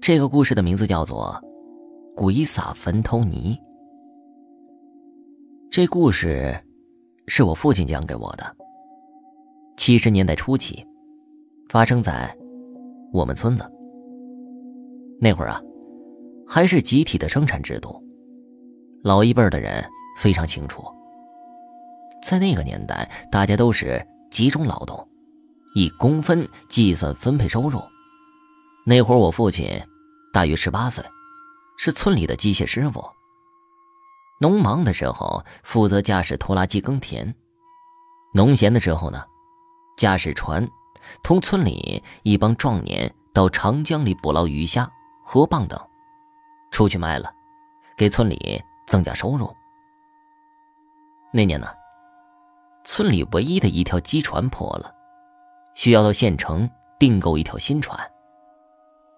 这个故事的名字叫做《鬼撒坟头泥》。这故事是我父亲讲给我的。七十年代初期，发生在我们村子。那会儿啊，还是集体的生产制度。老一辈的人非常清楚，在那个年代，大家都是集中劳动，以工分计算分配收入。那会儿我父亲大约十八岁，是村里的机械师傅。农忙的时候负责驾驶拖拉机耕田，农闲的时候呢，驾驶船，同村里一帮壮年到长江里捕捞鱼虾、河蚌等，出去卖了，给村里。增加收入。那年呢，村里唯一的一条机船破了，需要到县城订购一条新船。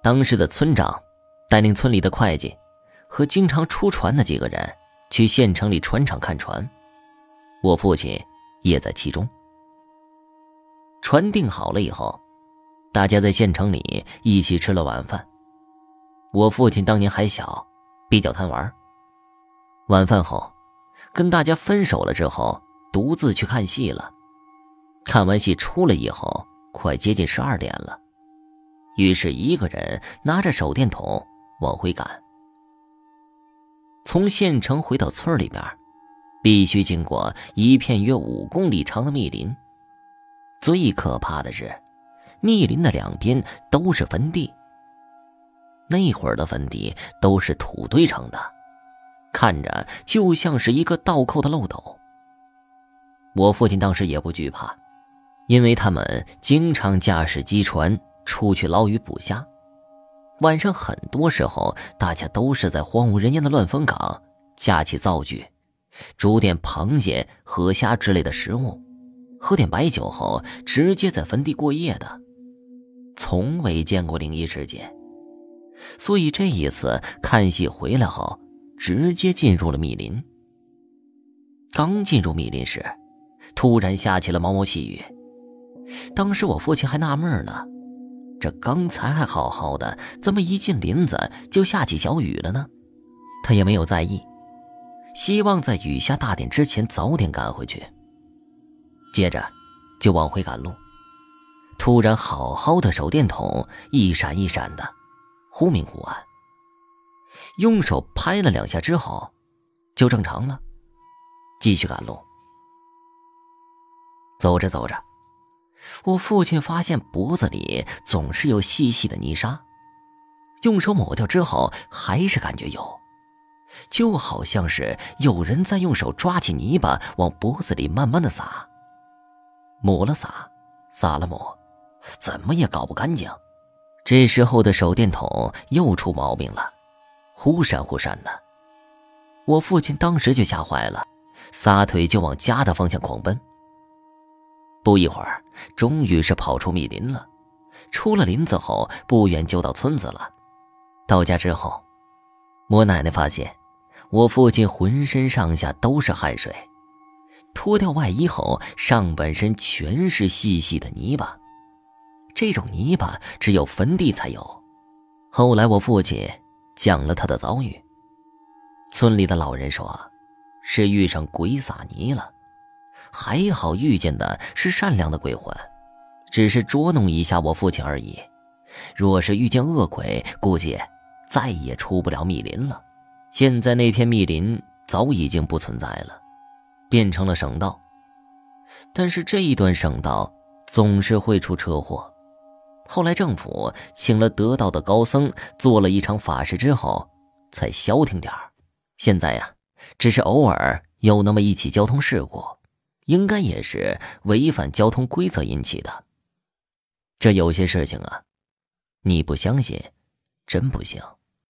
当时的村长带领村里的会计和经常出船的几个人去县城里船厂看船，我父亲也在其中。船订好了以后，大家在县城里一起吃了晚饭。我父亲当年还小，比较贪玩。晚饭后，跟大家分手了之后，独自去看戏了。看完戏出来以后，快接近十二点了，于是一个人拿着手电筒往回赶。从县城回到村里边，必须经过一片约五公里长的密林。最可怕的是，密林的两边都是坟地。那会儿的坟地都是土堆成的。看着就像是一个倒扣的漏斗。我父亲当时也不惧怕，因为他们经常驾驶机船出去捞鱼捕虾。晚上很多时候，大家都是在荒无人烟的乱坟岗架起灶具，煮点螃蟹、河虾之类的食物，喝点白酒后，直接在坟地过夜的，从未见过灵异事件。所以这一次看戏回来后。直接进入了密林。刚进入密林时，突然下起了毛毛细雨。当时我父亲还纳闷呢，这刚才还好好的，怎么一进林子就下起小雨了呢？他也没有在意，希望在雨下大点之前早点赶回去。接着，就往回赶路。突然，好好的手电筒一闪一闪的，忽明忽暗。用手拍了两下之后，就正常了。继续赶路。走着走着，我父亲发现脖子里总是有细细的泥沙，用手抹掉之后，还是感觉有，就好像是有人在用手抓起泥巴往脖子里慢慢的撒。抹了撒，撒了抹，怎么也搞不干净。这时候的手电筒又出毛病了。忽闪忽闪的，我父亲当时就吓坏了，撒腿就往家的方向狂奔。不一会儿，终于是跑出密林了。出了林子后，不远就到村子了。到家之后，我奶奶发现我父亲浑身上下都是汗水，脱掉外衣后，上半身全是细细的泥巴。这种泥巴只有坟地才有。后来我父亲。讲了他的遭遇。村里的老人说，是遇上鬼撒泥了，还好遇见的是善良的鬼魂，只是捉弄一下我父亲而已。若是遇见恶鬼，估计再也出不了密林了。现在那片密林早已经不存在了，变成了省道。但是这一段省道总是会出车祸。后来政府请了得道的高僧做了一场法事之后，才消停点儿现在呀，只是偶尔有那么一起交通事故，应该也是违反交通规则引起的。这有些事情啊，你不相信，真不行。